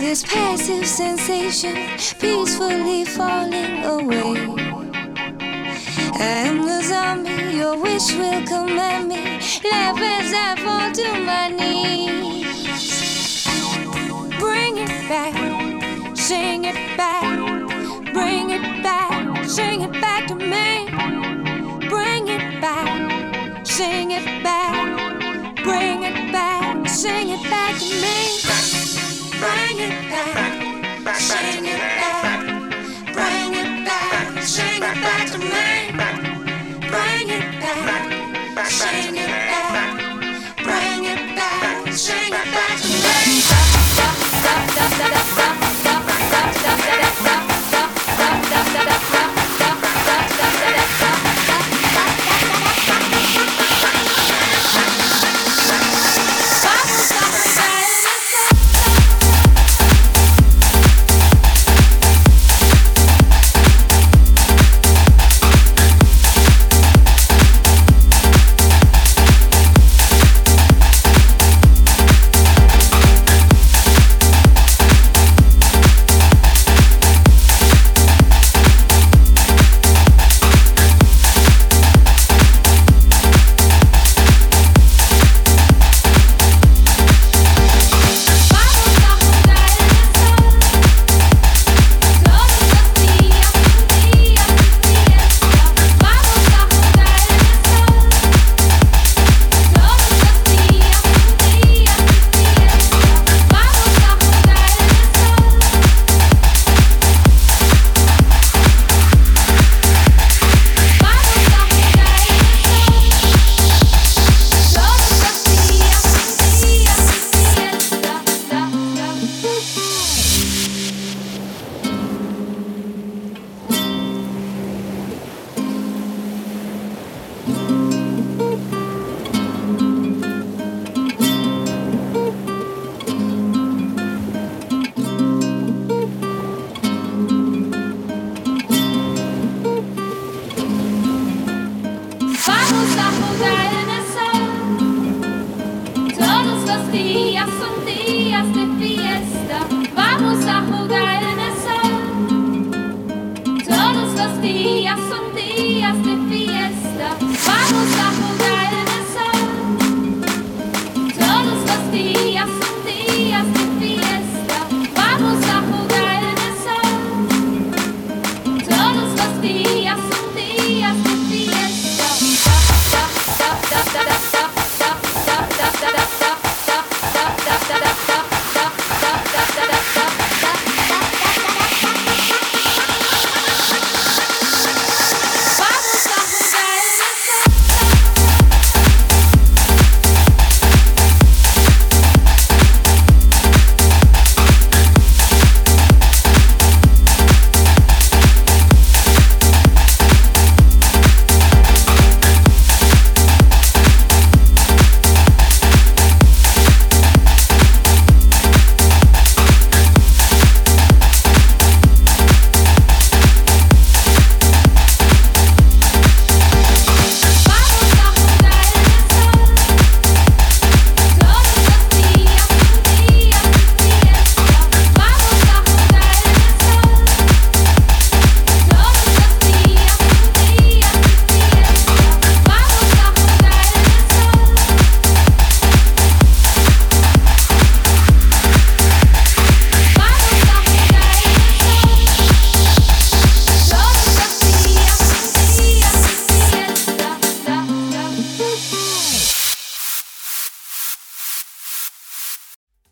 This passive sensation, peacefully falling away. I am the zombie, your wish will command me. Laugh as I fall to my knees. Bring it back, sing it back, bring it back, sing it back to me. Bring it back, sing it back, bring it back, sing it back. todas as criações.